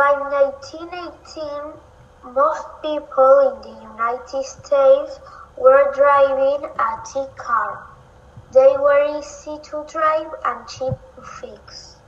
By 1918, most people in the United States were driving a T car. They were easy to drive and cheap to fix.